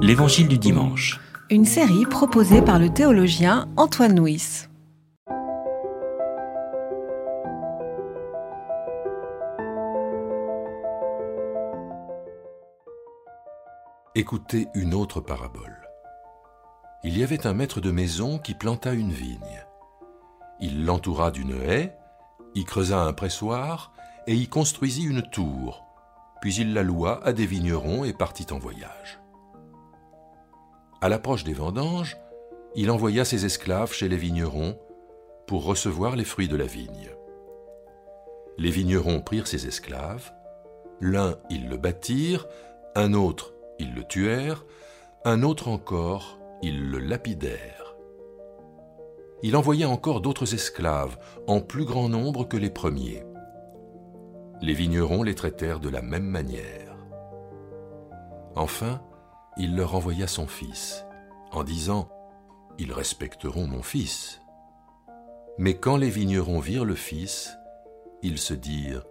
L'Évangile du dimanche. Une série proposée par le théologien Antoine Nuis. Écoutez une autre parabole. Il y avait un maître de maison qui planta une vigne. Il l'entoura d'une haie, y creusa un pressoir et y construisit une tour, puis il la loua à des vignerons et partit en voyage. À l'approche des vendanges, il envoya ses esclaves chez les vignerons pour recevoir les fruits de la vigne. Les vignerons prirent ses esclaves, l'un ils le battirent, un autre ils le tuèrent, un autre encore ils le lapidèrent. Il envoya encore d'autres esclaves, en plus grand nombre que les premiers. Les vignerons les traitèrent de la même manière. Enfin, il leur envoya son fils, en disant Ils respecteront mon fils. Mais quand les vignerons virent le fils, ils se dirent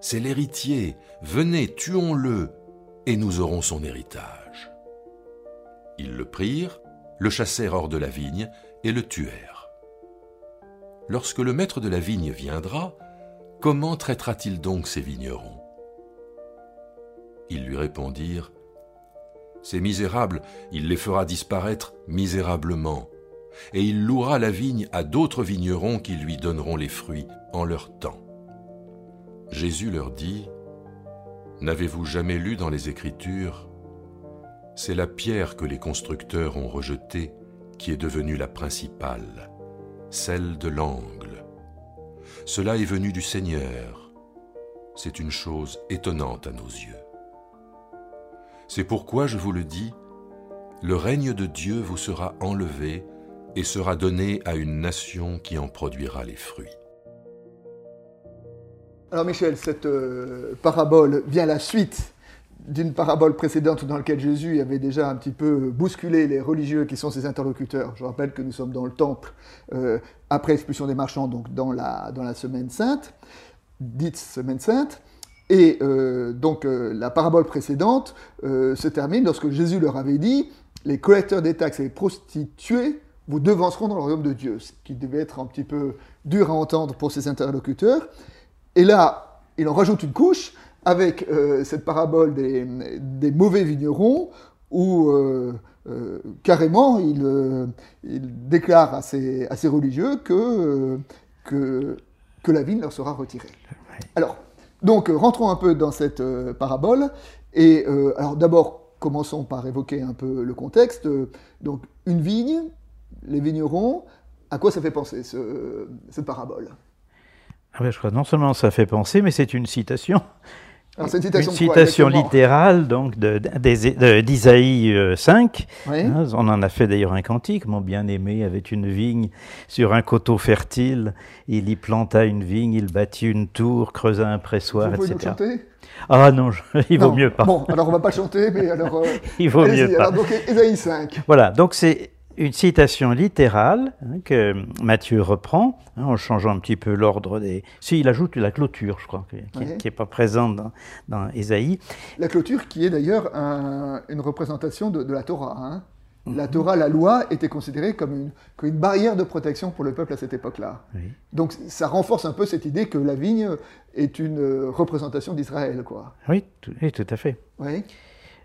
C'est l'héritier, venez, tuons-le, et nous aurons son héritage. Ils le prirent, le chassèrent hors de la vigne et le tuèrent. Lorsque le maître de la vigne viendra, comment traitera-t-il donc ces vignerons? Ils lui répondirent Ces misérables, il les fera disparaître misérablement, et il louera la vigne à d'autres vignerons qui lui donneront les fruits en leur temps. Jésus leur dit N'avez-vous jamais lu dans les Écritures C'est la pierre que les constructeurs ont rejetée qui est devenue la principale, celle de l'angle. Cela est venu du Seigneur. C'est une chose étonnante à nos yeux. C'est pourquoi je vous le dis, le règne de Dieu vous sera enlevé et sera donné à une nation qui en produira les fruits. Alors Michel, cette euh, parabole vient à la suite d'une parabole précédente dans laquelle Jésus avait déjà un petit peu bousculé les religieux qui sont ses interlocuteurs. Je rappelle que nous sommes dans le temple euh, après expulsion des marchands, donc dans la, dans la semaine sainte, dite semaine sainte. Et euh, donc la parabole précédente se termine lorsque Jésus leur avait dit, les collecteurs des taxes et les prostituées vous devanceront dans le royaume de Dieu, ce qui devait être un petit peu dur à entendre pour ses interlocuteurs. Et là, il en rajoute une couche avec euh, cette parabole des, mauvais vignerons où euh, euh, carrément il, déclare à ses, religieux que, que, que, la vigne leur sera retirée. Alors, donc rentrons un peu dans cette parabole. Et alors d'abord, commençons par évoquer un peu le contexte. Donc, une vigne, les vignerons, à quoi ça fait penser cette parabole? Ah je crois non seulement ça fait penser, mais c'est une citation. Une citation, une citation littérale donc d'Isaïe 5. Euh, hein, on en a fait d'ailleurs un cantique. Mon bien-aimé avait une vigne sur un coteau fertile. Il y planta une vigne, il bâtit une tour, creusa un pressoir, Vous etc. Nous chanter? Ah non, il vaut mieux pas. Bon, alors on va pas chanter, mais alors. Euh, il vaut mieux pas. Alors, donc Isaïe 5. Voilà, donc c'est une citation littérale hein, que Matthieu reprend, hein, en changeant un petit peu l'ordre des... Si, il ajoute la clôture, je crois, qui n'est pas présente dans, dans Ésaïe. La clôture qui est d'ailleurs une représentation de, la Torah. Hein. La Torah, la loi, était considérée comme une, comme une, barrière de protection pour le peuple à cette époque-là. Donc ça renforce un peu cette idée que la vigne est une représentation d'Israël, quoi. Oui, tout, oui, tout à fait. Oui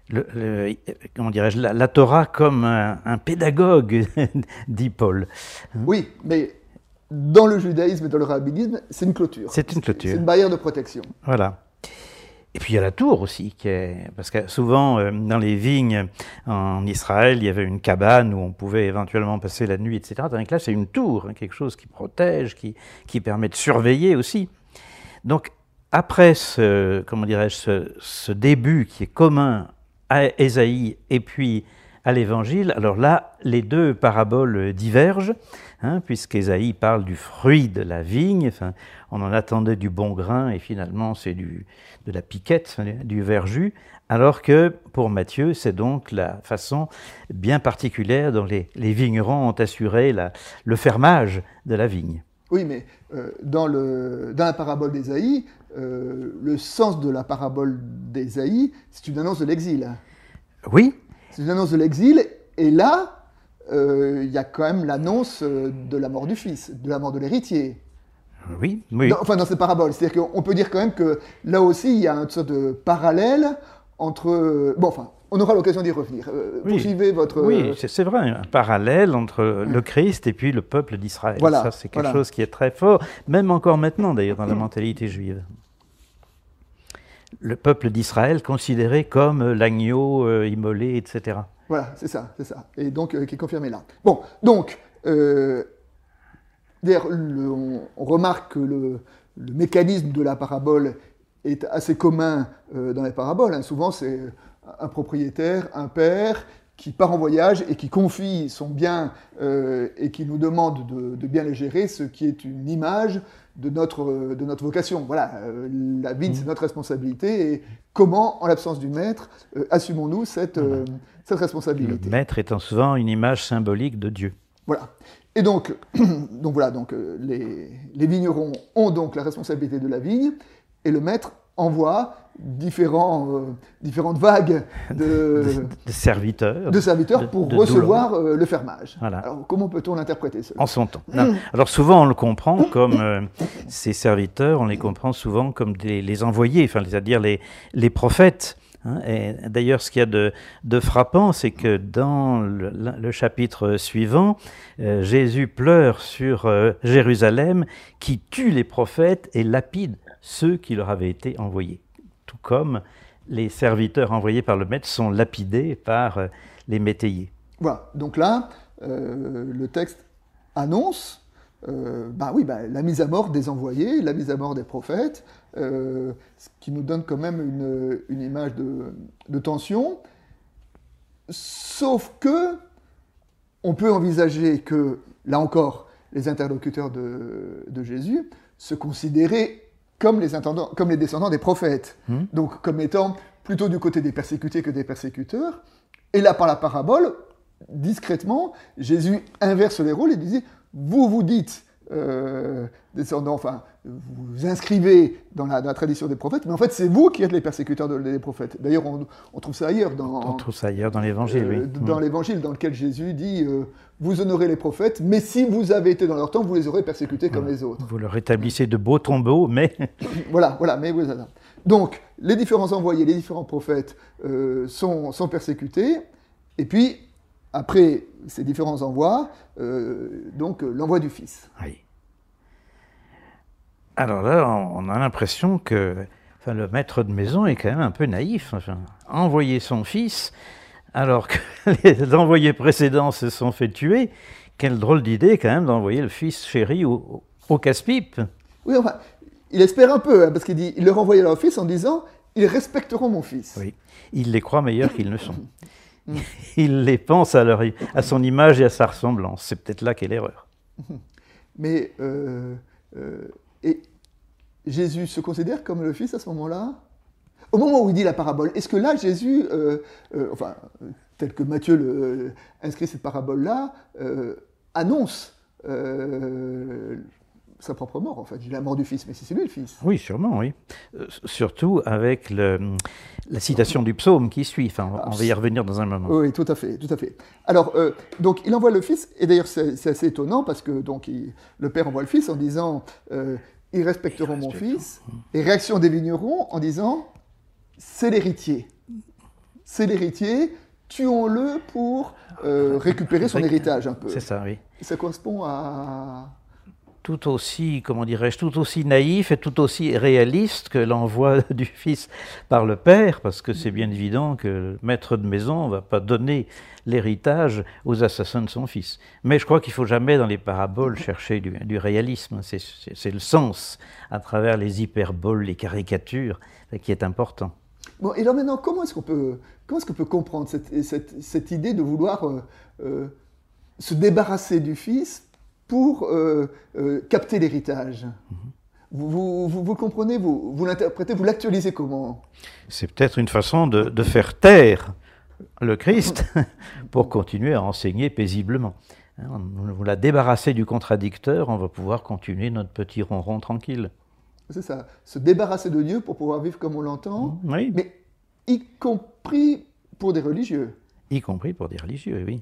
le, comment dirais-je, la, Torah comme un, pédagogue, dit Paul. Oui, mais dans le judaïsme et dans le rabbinisme, c'est une clôture. C'est une clôture. C'est une barrière de protection. Voilà. Et puis il y a la tour aussi, qui est... parce que souvent euh, dans les vignes en Israël, il y avait une cabane où on pouvait éventuellement passer la nuit, etc. Donc là, c'est une tour, hein, quelque chose qui protège, qui, qui permet de surveiller aussi. Donc après ce, comment dirais-je, ce, ce début qui est commun à Ésaïe et puis à l'Évangile, alors là, les deux paraboles divergent, hein, puisqu'Ésaïe parle du fruit de la vigne, enfin, on en attendait du bon grain, et finalement c'est de la piquette, du verjus, alors que pour Matthieu, c'est donc la façon bien particulière dont les, vignerons ont assuré le fermage de la vigne. Oui, mais euh, dans, le, dans la parabole d'Ésaïe, euh, le sens de la parabole d'Ésaïe, c'est une annonce de l'exil. Oui, C'est une annonce de l'exil, et là, euh, il y a quand même l'annonce euh, de la mort du fils, de la mort de l'héritier. oui, oui. Dans- enfin, dans cette parabole. C'est-à-dire qu'on peut dire quand même que là aussi, il y a une sorte de parallèle entre. euh, Bon, enfin, on aura l'occasion d'y revenir. Euh, Oui. Poursuivez votre. Oui, c'est c'est vrai, un parallèle entre le Christ et puis le peuple d'Israël. Voilà, Ça, c'est quelque voilà. chose qui est très fort, même encore maintenant d'ailleurs dans la mentalité juive. Le peuple d'Israël considéré comme l'agneau euh, immolé, etc. Voilà, c'est ça, c'est ça. Et donc, euh, qui est confirmé là. Bon, donc, euh, on, remarque que le, mécanisme de la parabole est assez commun dans les paraboles. hein. Souvent, c'est un propriétaire, un père qui part en voyage et qui confie son bien euh, et qui nous demande de, de bien les gérer, ce qui est une image de notre, de notre vocation. Voilà, euh, la vigne, c'est notre responsabilité et comment, en l'absence du maître, euh, assumons-nous cette, cette Le responsabilité. maître étant souvent une image symbolique de Dieu. Voilà. Et donc, donc voilà, donc les, les vignerons ont donc la responsabilité de la vigne et le maître envoie différents, euh, différentes vagues de, De serviteurs. de serviteurs pour de recevoir euh, le fermage. Voilà. Alors comment peut-on l'interpréter cela? En son temps. Non. Alors souvent on le comprend comme euh, ces serviteurs, on les comprend souvent comme des, les envoyés, enfin c'est-à-dire les, les prophètes. hein. D'ailleurs, ce qu'il y a de, de frappant, c'est que dans le, le chapitre suivant, euh, Jésus pleure sur Jérusalem qui tue les prophètes et lapide ceux qui leur avaient été envoyés. Tout comme les serviteurs envoyés par le maître sont lapidés par euh, les métayers. Voilà. Donc là, euh, le texte annonce euh, bah oui, bah, la mise à mort des envoyés, la mise à mort des prophètes, euh, ce qui nous donne quand même une, image de, de tension. Sauf que on peut envisager que, là encore, les interlocuteurs de, de Jésus se considéraient comme les, intendants- comme les descendants des prophètes, Hmm. donc comme étant plutôt du côté des persécutés que des persécuteurs. Et là, par la parabole, discrètement, Jésus inverse les rôles et dit Vous vous dites euh, descendants, enfin, vous vous inscrivez dans la, dans la tradition des prophètes, mais en fait, c'est vous qui êtes les persécuteurs de- des prophètes. D'ailleurs, on, on trouve ça ailleurs dans, On trouve ça ailleurs dans l'Évangile, euh, oui. dans l'évangile dans lequel Jésus dit euh, Vous honorez les prophètes, mais si vous avez été dans leur temps, vous les aurez persécutés comme les autres. Vous leur établissez de beaux tombeaux, mais Voilà, voilà, mais voilà. Donc, les différents envoyés, les différents prophètes sont, sont persécutés, et puis, après ces différents envois, euh, donc euh, l'envoi du Fils. Oui. Alors là, on on a l'impression que enfin, le maître de maison est quand même un peu naïf. Enfin, envoyer son fils, alors que les envoyés précédents se sont fait tuer, quelle drôle d'idée quand même d'envoyer le fils chéri au, au casse-pipe. Oui, enfin, il espère un peu, hein, parce qu'il dit il leur envoyait leur fils en disant Ils respecteront mon fils. Oui. Il les croit meilleurs qu'ils ne sont. Il les pense à, leur, à son image et à sa ressemblance. C'est peut-être là qu'est l'erreur. Mais euh, euh, et Jésus se considère comme le Fils à ce moment-là? Au moment où il dit la parabole, est-ce que là Jésus, euh, enfin, tel que Matthieu inscrit cette parabole-là, annonce sa propre mort, en fait, la mort du Fils, mais c'est lui le Fils. Oui, sûrement, oui. Euh, surtout avec le- la citation du psaume qui suit. Enfin, on va y revenir dans un moment. Oui, tout à fait, tout à fait. Alors, euh, donc, il envoie le fils, et d'ailleurs, c'est assez étonnant parce que donc, il- le père envoie le fils en disant euh, Ils respecteront mon fils. Et réaction des vignerons en disant C'est l'héritier. C'est l'héritier, tuons-le pour récupérer son héritage un peu. C'est ça, oui. Ça correspond à. Tout aussi, comment dirais-je, tout aussi naïf et tout aussi réaliste que l'envoi du fils par le père, parce que c'est bien évident que le maître de maison ne va pas donner l'héritage aux assassins de son fils. Mais je crois qu'il faut jamais dans les paraboles chercher du, du réalisme. C'est- le sens à travers les hyperboles, les caricatures, qui est important. Bon, et alors maintenant, comment est-ce qu'on peut, comment est-ce qu'on peut comprendre cette, cette- cette idée de vouloir euh, euh, se débarrasser du fils pour euh, euh, capter l'héritage vous, vous, vous, vous comprenez, vous, vous l'interprétez, vous l'actualisez comment? C'est peut-être une façon de, de faire taire le Christ pour continuer à enseigner paisiblement. Hein, On on l'a débarrassé du contradicteur, on va pouvoir continuer notre petit ronron tranquille. C'est ça, se débarrasser de Dieu pour pouvoir vivre comme on l'entend, Oui, mais y compris pour des religieux. Y compris pour des religieux, oui.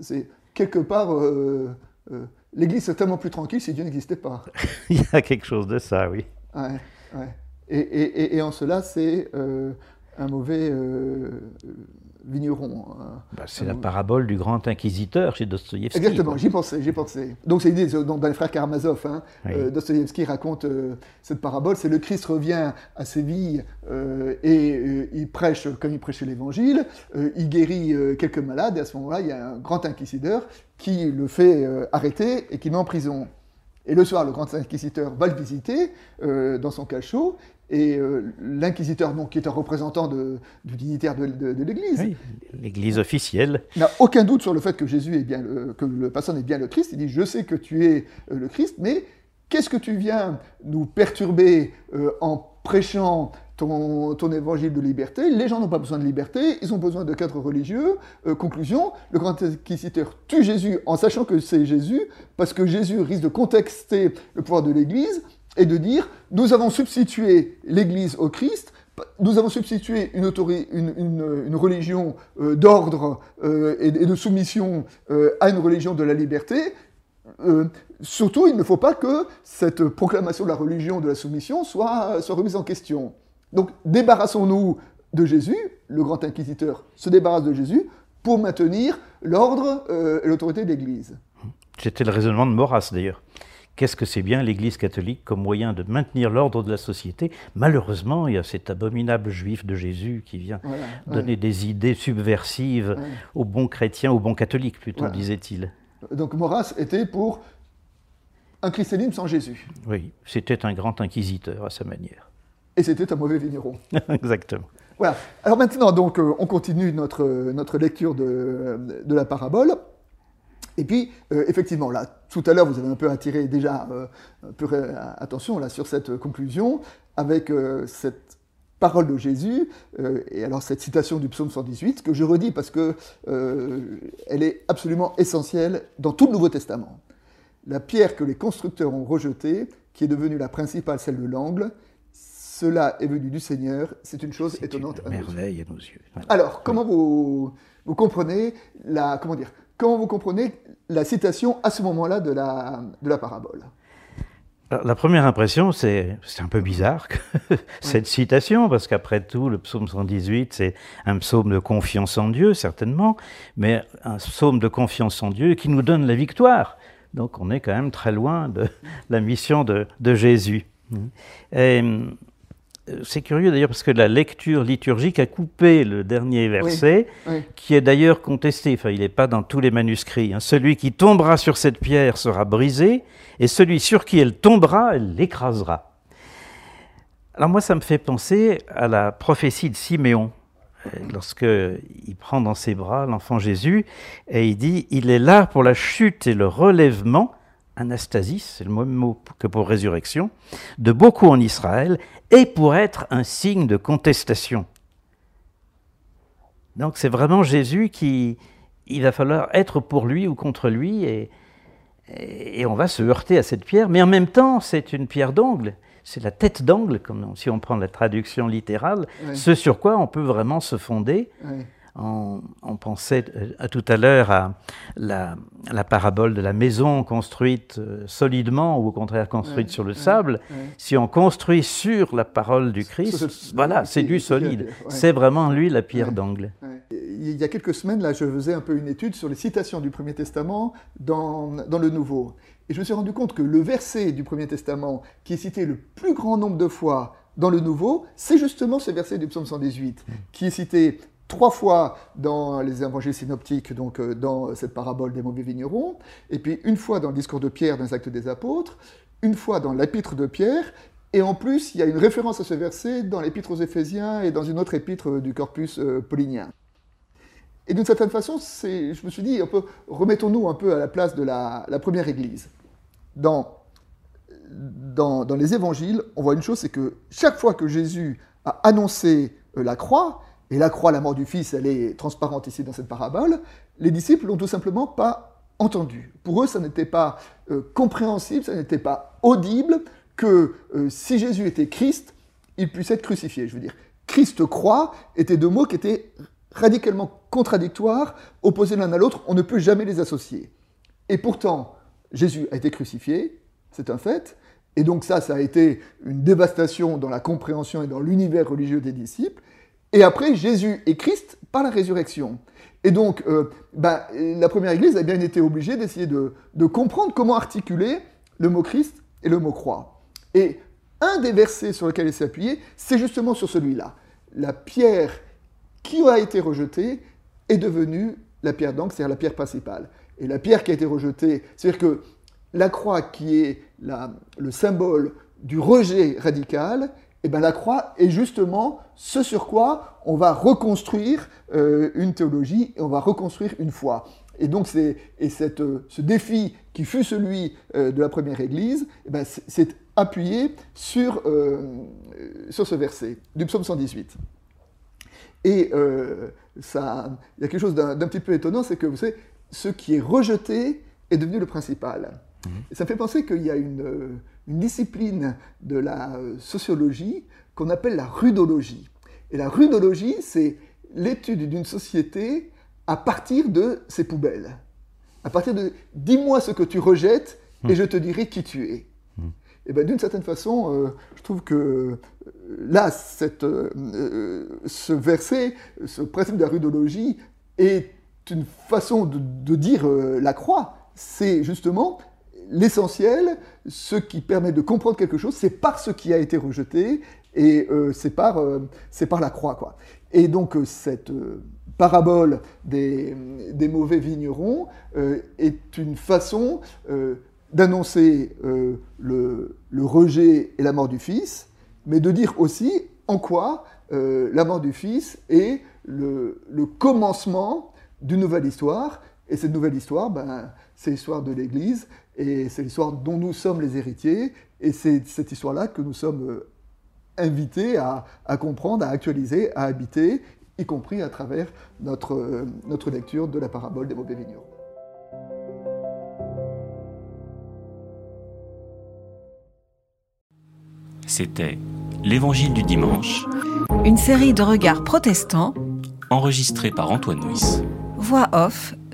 C'est quelque part, euh, euh, l'Église est tellement plus tranquille si Dieu n'existait pas. Il y a quelque chose de ça, oui. Ouais, ouais. Et, et- et- et en cela, c'est euh, un mauvais euh, vigneron. hein. Bah, c'est la parabole du grand inquisiteur chez Dostoïevski. Exactement, j'y pensais, j'y pensais. Donc c'est l'idée, dans les frères Karamazov, hein, Oui. Dostoïevski raconte cette parabole, c'est le Christ revient à Séville et il prêche comme il prêchait l'évangile, il guérit quelques malades et à ce moment-là, il y a un grand inquisiteur qui le fait euh, arrêter et qui met en prison. Et le soir, le grand inquisiteur va le visiter euh, dans son cachot et euh, l'inquisiteur, donc, qui est un représentant de- du dignitaire de, de- de l'Église, Oui, l'église officielle. n'a aucun doute sur le fait que Jésus est bien le, que le personne est bien le Christ. Il dit Je sais que tu es le Christ, mais qu'est-ce que tu viens nous perturber en prêchant ton, évangile de liberté Les gens n'ont pas besoin de liberté, ils ont besoin de cadres religieux. Euh, conclusion le grand inquisiteur tue Jésus en sachant que c'est Jésus, parce que Jésus risque de contexter le pouvoir de l'Église et de dire Nous avons substitué l'Église au Christ. Nous avons substitué une, une, une- religion euh, d'ordre euh, et, de soumission à une religion de la liberté. Surtout, il ne faut pas que cette proclamation de la religion de la soumission soit remise en question. Donc, débarrassons-nous de Jésus, le grand inquisiteur se débarrasse de Jésus pour maintenir l'ordre euh, et l'autorité de l'Église. C'était le raisonnement de Maurras d'ailleurs. Qu'est-ce que c'est bien l'Église catholique comme moyen de maintenir l'ordre de la société? Malheureusement, il y a cet abominable juif de Jésus qui vient Voilà, donner des idées subversives ouais. aux bons chrétiens, aux bons catholiques plutôt, Voilà. disait-il. Donc, Maurras était pour un christianisme sans Jésus. Oui, c'était un grand inquisiteur à sa manière. Et c'était un mauvais vigneron. Exactement. Voilà. Alors maintenant, donc, euh, on continue notre, euh, notre lecture de, de la parabole. Et puis, euh, effectivement, là, tout à l'heure, vous avez un peu attiré déjà euh, un peu euh, attention là, sur cette conclusion, avec cette parole de Jésus, et alors cette citation du psaume 118, que je redis parce que elle est absolument essentielle dans tout le Nouveau Testament. La pierre que les constructeurs ont rejetée, qui est devenue la principale, celle de l'angle, cela est venu du Seigneur, c'est une chose étonnante une à nos yeux. merveille à nos yeux. Voilà. Alors, comment vous, vous comprenez la comment dire Comment vous comprenez la citation à ce moment-là de la, de la parabole? La première impression, c'est c'est un peu bizarre que cette citation, parce qu'après tout, le psaume 118, c'est un psaume de confiance en Dieu, certainement, mais un psaume de confiance en Dieu qui nous donne la victoire. Donc on est quand même très loin de la mission de, de Jésus. Et, c'est curieux d'ailleurs parce que la lecture liturgique a coupé le dernier verset, Oui. qui est d'ailleurs contesté. Enfin, il n'est pas dans tous les manuscrits. hein. Celui qui tombera sur cette pierre sera brisé, et celui sur qui elle tombera, elle l'écrasera. Alors moi, ça me fait penser à la prophétie de Siméon, euh, lorsque il prend dans ses bras l'enfant Jésus, et il dit, il est là pour la chute et le relèvement, anastasis, c'est le même mot que pour résurrection, de beaucoup en Israël, et pour être un signe de contestation. Donc c'est vraiment Jésus qui, il va falloir être pour lui ou contre lui, et, et, et on va se heurter à cette pierre, mais en même temps c'est une pierre d'angle, c'est la tête d'angle, comme si on prend la traduction littérale, Oui. ce sur quoi on peut vraiment se fonder. Oui. On, on pensait euh, à tout à l'heure à la, la parabole de la maison construite euh, solidement ou au contraire construite sur le sable. Si on construit sur la parole du Christ, voilà, c'est du solide. C'est vraiment lui la pierre d'angle. Il y a quelques semaines, là, je faisais un peu une étude sur les citations du Premier Testament dans, dans le Nouveau. Et je me suis rendu compte que le verset du Premier Testament qui est cité le plus grand nombre de fois dans le Nouveau, c'est justement ce verset du psaume 118, qui est cité trois fois dans les évangiles synoptiques, donc euh, dans cette parabole des mauvais vignerons, et puis une fois dans le discours de Pierre dans les Actes des Apôtres, une fois dans l'épître de Pierre, et en plus, il y a une référence à ce verset dans l'épître aux Éphésiens et dans une autre épître euh, du corpus euh, paulinien. Et d'une certaine façon, je me suis dit, remettons-nous un peu à la place de la, première Église. Dans, les évangiles, on voit une chose, c'est que chaque fois que Jésus a annoncé la croix, et la croix, la mort du Fils, elle est transparente ici dans cette parabole, les disciples l'ont tout simplement pas entendu. Pour eux, ça n'était pas euh, compréhensible, ça n'était pas audible que euh, si Jésus était Christ, il puisse être crucifié. Je veux dire, Christ croix étaient deux mots qui étaient radicalement contradictoires, opposés l'un à l'autre, on ne peut jamais les associer. Et pourtant, Jésus a été crucifié, c'est un fait, et donc ça, ça a été une dévastation dans la compréhension et dans l'univers religieux des disciples. Et après, Jésus est Christ par la résurrection. Et donc, euh, ben, la première Église a bien été obligée d'essayer de, de, comprendre comment articuler le mot Christ et le mot croix. Et un des versets sur lesquels il s'est appuyé, c'est justement sur celui-là. La pierre qui a été rejetée est devenue la pierre d'encre, c'est-à-dire la pierre principale. Et la pierre qui a été rejetée, c'est-à-dire que la croix qui est la, le symbole du rejet radical, et eh bien la croix est justement ce sur quoi on va reconstruire euh, une théologie et on va reconstruire une foi. Et donc c'est et cette, ce défi qui fut celui euh, de la première Église, eh ben c'est appuyé sur, euh, sur ce verset du psaume 118. Et il y a quelque chose d'un petit peu étonnant, c'est que vous savez, ce qui est rejeté est devenu le principal. Mmh. Et ça me fait penser qu'il y a une une discipline de la euh, sociologie qu'on appelle la rudologie. Et la rudologie, c'est l'étude d'une société à partir de ses poubelles. À partir de dis-moi ce que tu rejettes et hmm. je te dirai qui tu es. Hmm. Et bien d'une certaine façon, euh, je trouve que euh, là, cette, ce verset, ce principe de la rudologie est une façon de, de dire la croix. C'est justement l'essentiel, ce qui permet de comprendre quelque chose, c'est par ce qui a été rejeté et euh, c'est par, euh, par, la croix. Quoi. Et donc euh, cette parabole des, des, mauvais vignerons est une façon d'annoncer le, le, rejet et la mort du Fils, mais de dire aussi en quoi la mort du Fils est le, le commencement d'une nouvelle histoire. Et cette nouvelle histoire, ben, c'est l'histoire de l'Église, et c'est l'histoire dont nous sommes les héritiers, et c'est cette histoire-là que nous sommes euh, invités à, comprendre, à actualiser, à habiter, y compris à travers notre, euh, notre lecture de la parabole des mauvais vignerons. C'était L'Évangile du dimanche. Une série de regards protestants. Enregistrée par Antoine Nuis. Voix off,